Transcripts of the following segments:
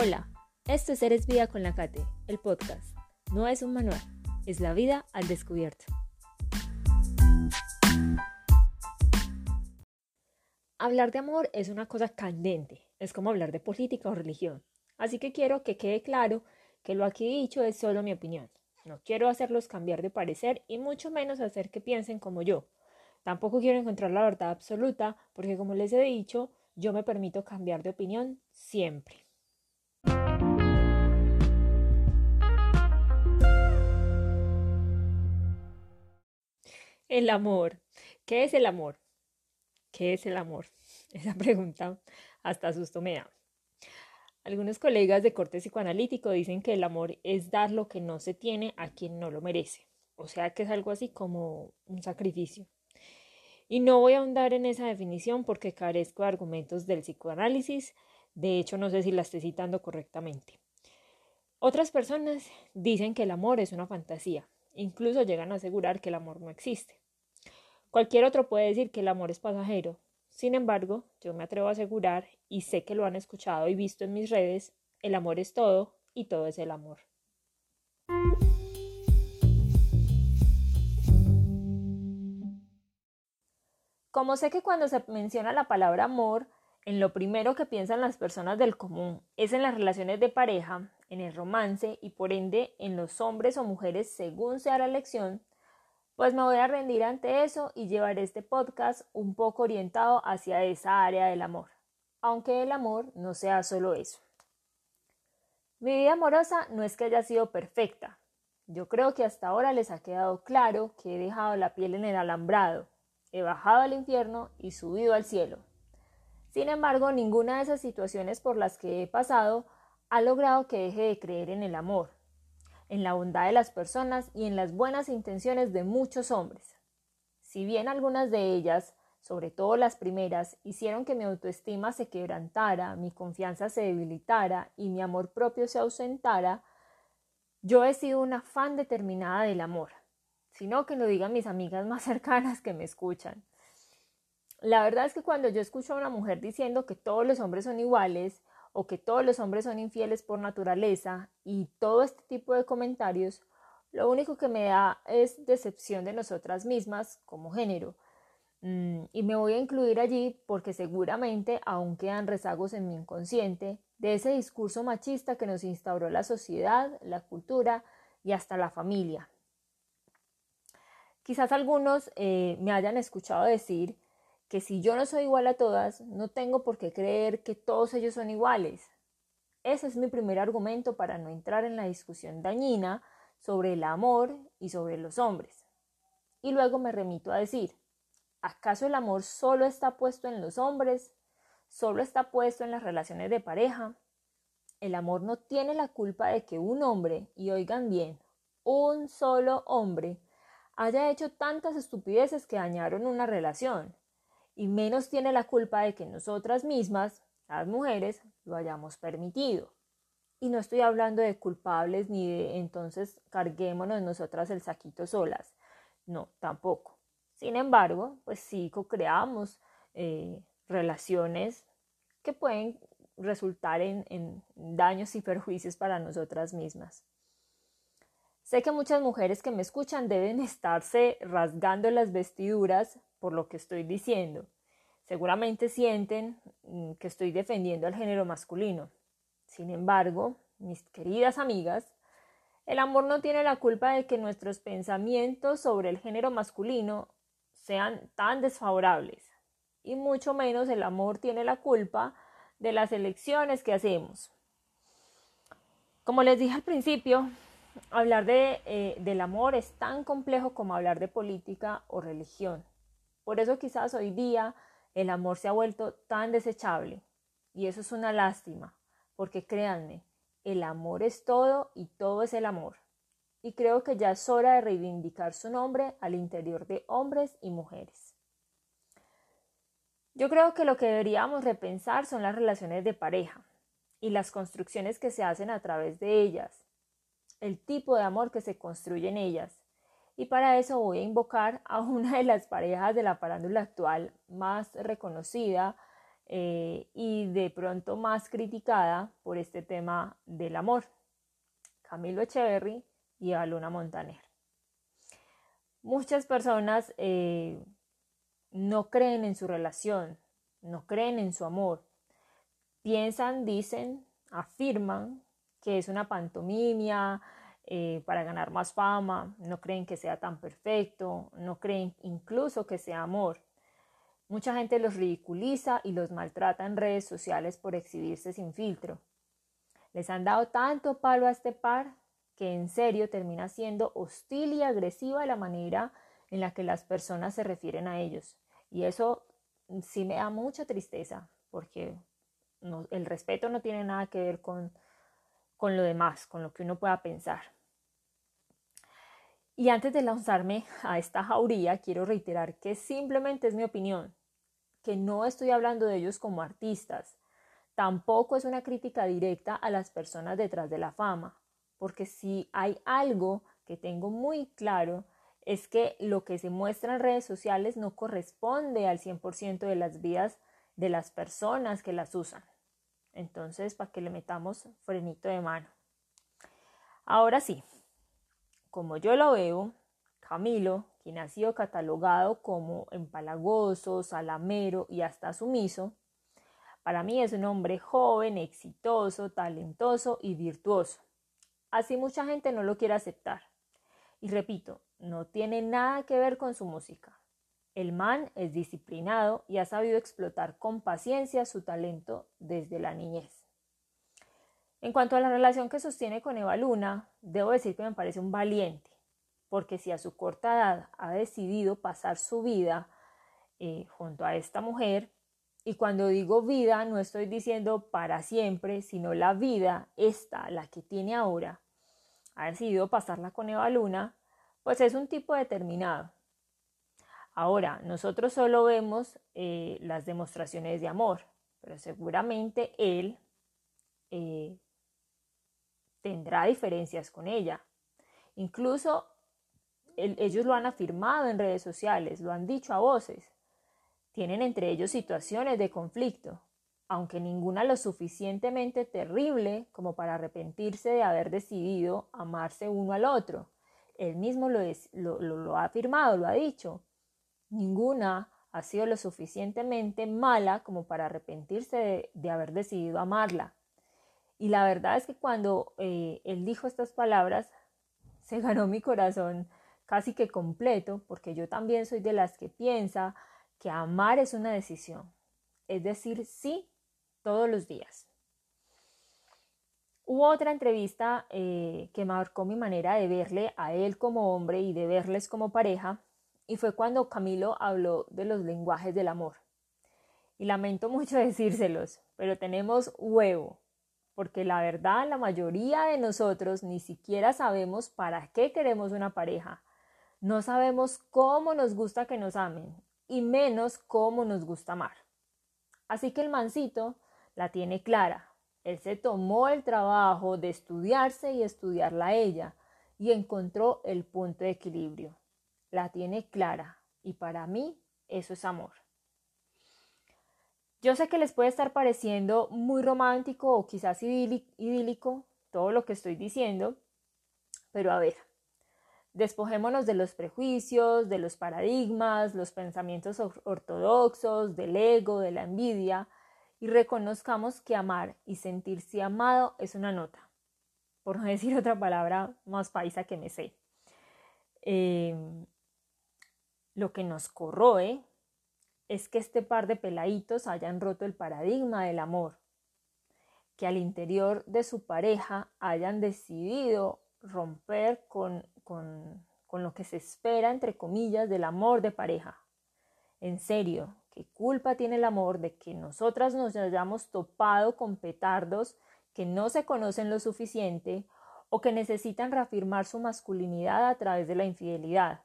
Hola, esto es Eres Vida con la Cate, el podcast. No es un manual, es la vida al descubierto. Hablar de amor es una cosa candente, es como hablar de política o religión. Así que quiero que quede claro que lo aquí dicho es solo mi opinión. No quiero hacerlos cambiar de parecer y mucho menos hacer que piensen como yo. Tampoco quiero encontrar la verdad absoluta porque como les he dicho, yo me permito cambiar de opinión siempre. El amor. ¿Qué es el amor? ¿Qué es el amor? Esa pregunta hasta susto me da. Algunos colegas de corte psicoanalítico dicen que el amor es dar lo que no se tiene a quien no lo merece. O sea que es algo así como un sacrificio. Y no voy a ahondar en esa definición porque carezco de argumentos del psicoanálisis. De hecho, no sé si la estoy citando correctamente. Otras personas dicen que el amor es una fantasía, Incluso llegan a asegurar que el amor no existe. Cualquier otro puede decir que el amor es pasajero. Sin embargo, yo me atrevo a asegurar, y sé que lo han escuchado y visto en mis redes, el amor es todo y todo es el amor. Como sé que cuando se menciona la palabra amor, en lo primero que piensan las personas del común es en las relaciones de pareja, en el romance y por ende en los hombres o mujeres según sea la elección, pues me voy a rendir ante eso y llevaré este podcast un poco orientado hacia esa área del amor, aunque el amor no sea solo eso. Mi vida amorosa no es que haya sido perfecta. Yo creo que hasta ahora les ha quedado claro que he dejado la piel en el alambrado, he bajado al infierno y subido al cielo. Sin embargo, ninguna de esas situaciones por las que he pasado ha logrado que deje de creer en el amor, en la bondad de las personas y en las buenas intenciones de muchos hombres. Si bien algunas de ellas, sobre todo las primeras, hicieron que mi autoestima se quebrantara, mi confianza se debilitara y mi amor propio se ausentara, yo he sido una fan determinada del amor, sino que lo digan mis amigas más cercanas que me escuchan. La verdad es que cuando yo escucho a una mujer diciendo que todos los hombres son iguales o que todos los hombres son infieles por naturaleza y todo este tipo de comentarios, lo único que me da es decepción de nosotras mismas como género. Mm, y me voy a incluir allí porque seguramente aún quedan rezagos en mi inconsciente de ese discurso machista que nos instauró la sociedad, la cultura y hasta la familia. Quizás algunos eh, me hayan escuchado decir que si yo no soy igual a todas, no tengo por qué creer que todos ellos son iguales. Ese es mi primer argumento para no entrar en la discusión dañina sobre el amor y sobre los hombres. Y luego me remito a decir, ¿acaso el amor solo está puesto en los hombres? ¿Solo está puesto en las relaciones de pareja? El amor no tiene la culpa de que un hombre, y oigan bien, un solo hombre, haya hecho tantas estupideces que dañaron una relación y menos tiene la culpa de que nosotras mismas, las mujeres, lo hayamos permitido. Y no estoy hablando de culpables ni de entonces carguémonos nosotras el saquito solas. No, tampoco. Sin embargo, pues sí creamos eh, relaciones que pueden resultar en, en daños y perjuicios para nosotras mismas. Sé que muchas mujeres que me escuchan deben estarse rasgando las vestiduras por lo que estoy diciendo. Seguramente sienten mm, que estoy defendiendo al género masculino. Sin embargo, mis queridas amigas, el amor no tiene la culpa de que nuestros pensamientos sobre el género masculino sean tan desfavorables. Y mucho menos el amor tiene la culpa de las elecciones que hacemos. Como les dije al principio, hablar de, eh, del amor es tan complejo como hablar de política o religión. Por eso quizás hoy día el amor se ha vuelto tan desechable. Y eso es una lástima, porque créanme, el amor es todo y todo es el amor. Y creo que ya es hora de reivindicar su nombre al interior de hombres y mujeres. Yo creo que lo que deberíamos repensar son las relaciones de pareja y las construcciones que se hacen a través de ellas, el tipo de amor que se construye en ellas, y para eso voy a invocar a una de las parejas de la parándula actual más reconocida eh, y de pronto más criticada por este tema del amor. Camilo Echeverry y Aluna Montaner. Muchas personas eh, no creen en su relación, no creen en su amor. Piensan, dicen, afirman que es una pantomimia eh, para ganar más fama, no creen que sea tan perfecto, no creen incluso que sea amor. Mucha gente los ridiculiza y los maltrata en redes sociales por exhibirse sin filtro. Les han dado tanto palo a este par que en serio termina siendo hostil y agresiva la manera en la que las personas se refieren a ellos. Y eso sí me da mucha tristeza, porque el respeto no tiene nada que ver con, con lo demás, con lo que uno pueda pensar. Y antes de lanzarme a esta jauría, quiero reiterar que simplemente es mi opinión, que no estoy hablando de ellos como artistas. Tampoco es una crítica directa a las personas detrás de la fama, porque si hay algo que tengo muy claro es que lo que se muestra en redes sociales no corresponde al 100% de las vidas de las personas que las usan. Entonces, para que le metamos frenito de mano. Ahora sí, como yo lo veo, Camilo, quien ha sido catalogado como empalagoso, salamero y hasta sumiso, para mí es un hombre joven, exitoso, talentoso y virtuoso. Así mucha gente no lo quiere aceptar. Y repito, no tiene nada que ver con su música. El man es disciplinado y ha sabido explotar con paciencia su talento desde la niñez. En cuanto a la relación que sostiene con Eva Luna, debo decir que me parece un valiente, porque si a su corta edad ha decidido pasar su vida eh, junto a esta mujer, y cuando digo vida no estoy diciendo para siempre, sino la vida, esta, la que tiene ahora, ha decidido pasarla con Eva Luna, pues es un tipo determinado. Ahora, nosotros solo vemos eh, las demostraciones de amor, pero seguramente él eh, tendrá diferencias con ella. Incluso ellos lo han afirmado en redes sociales, lo han dicho a voces. Tienen entre ellos situaciones de conflicto, aunque ninguna lo suficientemente terrible como para arrepentirse de haber decidido amarse uno al otro. Él mismo lo, ha afirmado, lo ha dicho. Ninguna ha sido lo suficientemente mala como para arrepentirse de haber decidido amarla. Y la verdad es que cuando eh, él dijo estas palabras, se ganó mi corazón casi que completo, porque yo también soy de las que piensa que amar es una decisión, es decir, sí todos los días. Hubo otra entrevista eh, que marcó mi manera de verle a él como hombre y de verles como pareja, y fue cuando Camilo habló de los lenguajes del amor. Y lamento mucho decírselos, pero tenemos huevo, porque la verdad la mayoría de nosotros ni siquiera sabemos para qué queremos una pareja. No sabemos cómo nos gusta que nos amen y menos cómo nos gusta amar. Así que el mancito la tiene clara. Él se tomó el trabajo de estudiarse y estudiarla a ella y encontró el punto de equilibrio. La tiene clara y para mí eso es amor. Yo sé que les puede estar pareciendo muy romántico o quizás idílico todo lo que estoy diciendo, pero a ver, despojémonos de los prejuicios, de los paradigmas, los pensamientos ortodoxos, del ego, de la envidia, y reconozcamos que amar y sentirse amado es una nota, por no decir otra palabra más paisa que me sé. Em, lo que nos corroe es que este par de peladitos hayan roto el paradigma del amor, que al interior de su pareja hayan decidido romper con, con, con lo que se espera, entre comillas, del amor de pareja. En serio, ¿qué culpa tiene el amor de que nosotras nos hayamos topado con petardos que no se conocen lo suficiente o que necesitan reafirmar su masculinidad a través de la infidelidad?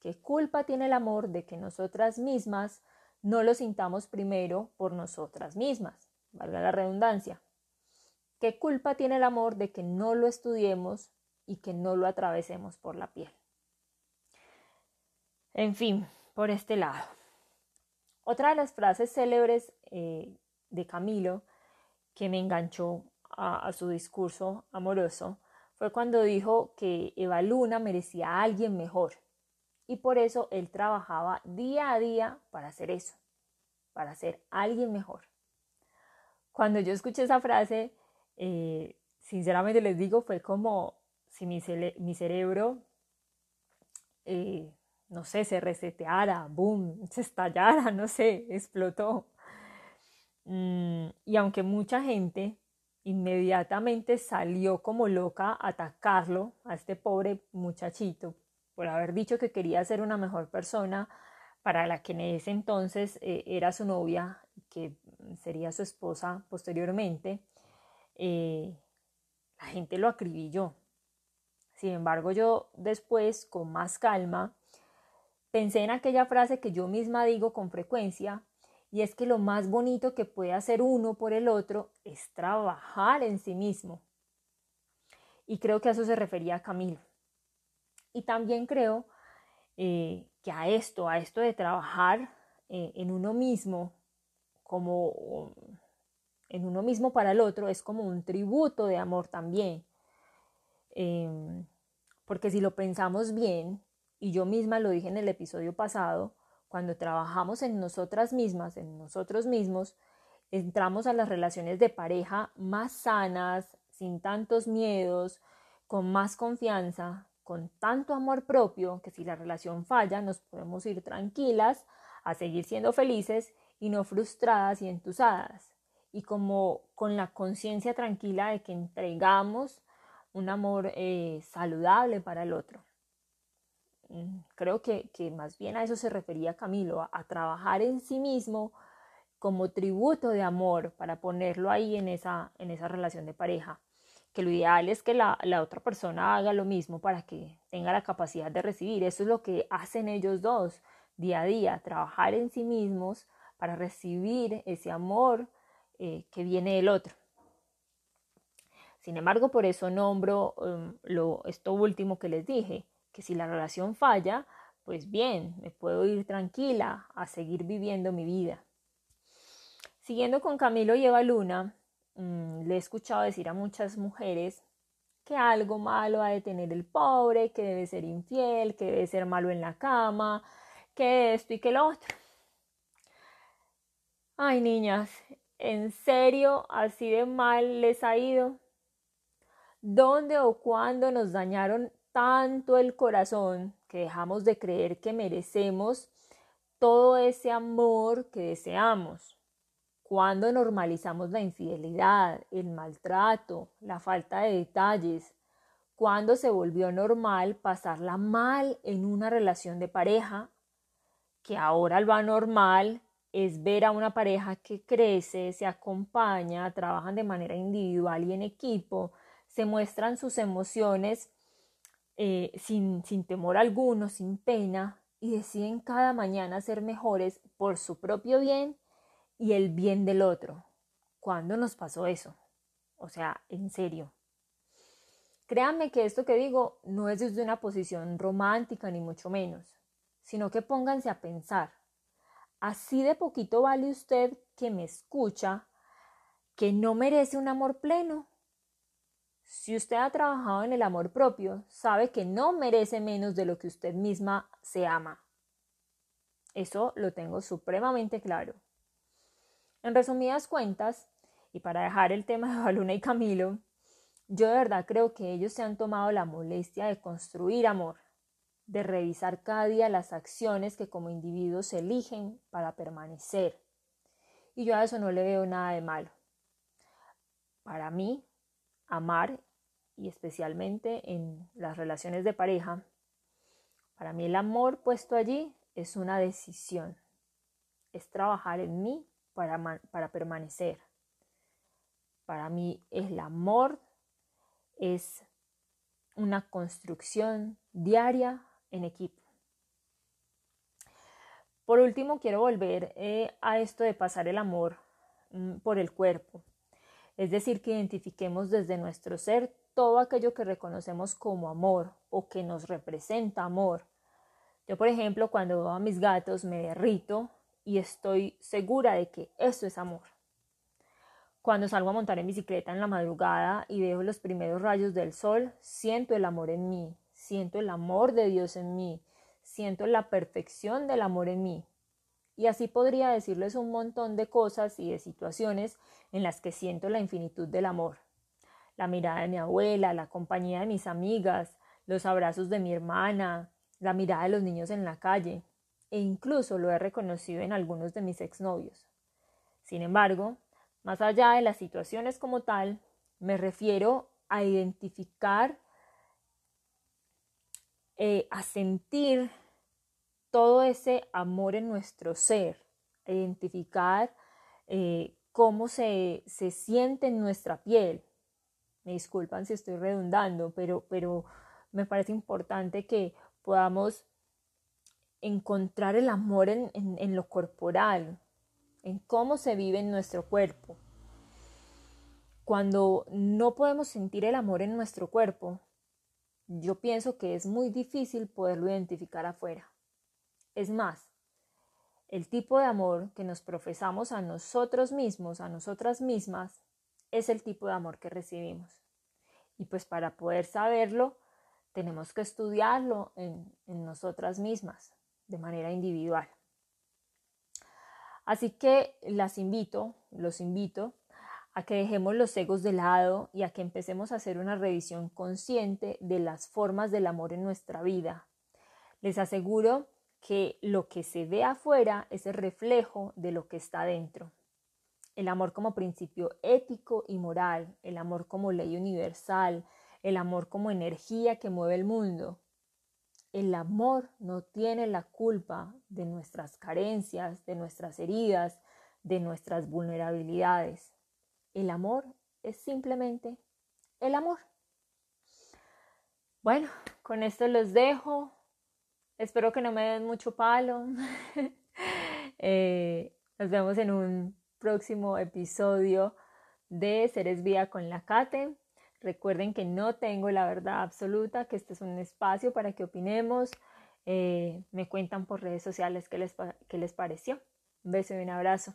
¿Qué culpa tiene el amor de que nosotras mismas no lo sintamos primero por nosotras mismas, valga la redundancia. ¿Qué culpa tiene el amor de que no lo estudiemos y que no lo atravesemos por la piel? En fin, por este lado. Otra de las frases célebres eh, de Camilo que me enganchó a, su discurso amoroso fue cuando dijo que Eva Luna merecía a alguien mejor y por eso él trabajaba día a día para hacer eso, para ser alguien mejor. Cuando yo escuché esa frase, eh, sinceramente les digo, fue como si mi, cerebro, eh, no sé, se reseteara, boom, se estallara, no sé, explotó. Mm, y aunque mucha gente inmediatamente salió como loca a atacarlo, a este pobre muchachito, por haber dicho que quería ser una mejor persona para la que en ese entonces eh, era su novia, que sería su esposa posteriormente, eh, la gente lo acribilló. Sin embargo, yo después, con más calma, pensé en aquella frase que yo misma digo con frecuencia, y es que lo más bonito que puede hacer uno por el otro es trabajar en sí mismo. Y creo que a eso se refería Camilo. Y también creo eh, que a esto, a esto de trabajar eh, en uno mismo, como en uno mismo para el otro, es como un tributo de amor también. Em, porque si lo pensamos bien, y yo misma lo dije en el episodio pasado, cuando trabajamos en nosotras mismas, en nosotros mismos, entramos a las relaciones de pareja más sanas, sin tantos miedos, con más confianza, con tanto amor propio, que si la relación falla nos podemos ir tranquilas a seguir siendo felices y no frustradas y entusadas. Y como con la conciencia tranquila de que entregamos un amor eh, saludable para el otro. Mm, creo que, más bien a eso se refería Camilo, a, trabajar en sí mismo como tributo de amor para ponerlo ahí en esa, en esa relación de pareja. Que lo ideal es que la, la otra persona haga lo mismo para que tenga la capacidad de recibir. Eso es lo que hacen ellos dos día a día, trabajar en sí mismos para recibir ese amor eh, que viene del otro. Sin embargo, por eso nombro um, lo, esto último que les dije, que si la relación falla, pues bien, me puedo ir tranquila a seguir viviendo mi vida. Siguiendo con Camilo y Eva Luna, mm, le he escuchado decir a muchas mujeres que algo malo ha de tener el pobre, que debe ser infiel, que debe ser malo en la cama, que esto y que lo otro. Ay, niñas, ¿en serio así de mal les ha ido? ¿Dónde o cuándo nos dañaron tanto el corazón que dejamos de creer que merecemos todo ese amor que deseamos. Cuando normalizamos la infidelidad, el maltrato, la falta de detalles, cuando se volvió normal pasarla mal en una relación de pareja, que ahora lo normal es ver a una pareja que crece, se acompaña, trabajan de manera individual y en equipo, se muestran sus emociones eh, sin, sin temor alguno, sin pena, y deciden cada mañana ser mejores por su propio bien y el bien del otro. ¿Cuándo nos pasó eso? O sea, en serio. Créanme que esto que digo no es desde una posición romántica ni mucho menos, sino que pónganse a pensar. Así de poquito vale usted que me escucha que no merece un amor pleno si usted ha trabajado en el amor propio, sabe que no merece menos de lo que usted misma se ama. Eso lo tengo supremamente claro. En resumidas cuentas, y para dejar el tema de Baluna y Camilo, yo de verdad creo que ellos se han tomado la molestia de construir amor, de revisar cada día las acciones que como individuos eligen para permanecer. Y yo a eso no le veo nada de malo. Para mí, amar y especialmente en las relaciones de pareja, para mí el amor puesto allí es una decisión, es trabajar en mí para, para permanecer. Para mí el amor es una construcción diaria en equipo. Por último, quiero volver eh, a esto de pasar el amor mm, por el cuerpo. Es decir, que identifiquemos desde nuestro ser todo aquello que reconocemos como amor o que nos representa amor. Yo, por ejemplo, cuando veo a mis gatos me derrito y estoy segura de que eso es amor. Cuando salgo a montar en bicicleta en la madrugada y veo los primeros rayos del sol, siento el amor en mí, siento el amor de Dios en mí, siento la perfección del amor en mí. Y así podría decirles un montón de cosas y de situaciones en las que siento la infinitud del amor. La mirada de mi abuela, la compañía de mis amigas, los abrazos de mi hermana, la mirada de los niños en la calle, e incluso lo he reconocido en algunos de mis exnovios. Sin embargo, más allá de las situaciones como tal, me refiero a identificar, eh, a sentir todo ese amor en nuestro ser, a identificar eh, cómo se, se, siente en nuestra piel. Me disculpan si estoy redundando, pero, pero me parece importante que podamos encontrar el amor en, en, lo corporal, en cómo se vive en nuestro cuerpo. Cuando no podemos sentir el amor en nuestro cuerpo, yo pienso que es muy difícil poderlo identificar afuera. Es más, el tipo de amor que nos profesamos a nosotros mismos, a nosotras mismas, es el tipo de amor que recibimos. Y pues para poder saberlo, tenemos que estudiarlo en, nosotras mismas, de manera individual. Así que las invito, los invito a que dejemos los egos de lado y a que empecemos a hacer una revisión consciente de las formas del amor en nuestra vida. Les aseguro que lo que se ve afuera es el reflejo de lo que está dentro. El amor como principio ético y moral, el amor como ley universal, el amor como energía que mueve el mundo. El amor no tiene la culpa de nuestras carencias, de nuestras heridas, de nuestras vulnerabilidades. El amor es simplemente el amor. Bueno, con esto los dejo. Espero que no me den mucho palo. Eh, nos vemos en un próximo episodio de Seres Vía con la Cate. Recuerden que no tengo la verdad absoluta, que este es un espacio para que opinemos. Eh, me cuentan por redes sociales qué les, qué les pareció. Un beso y un abrazo.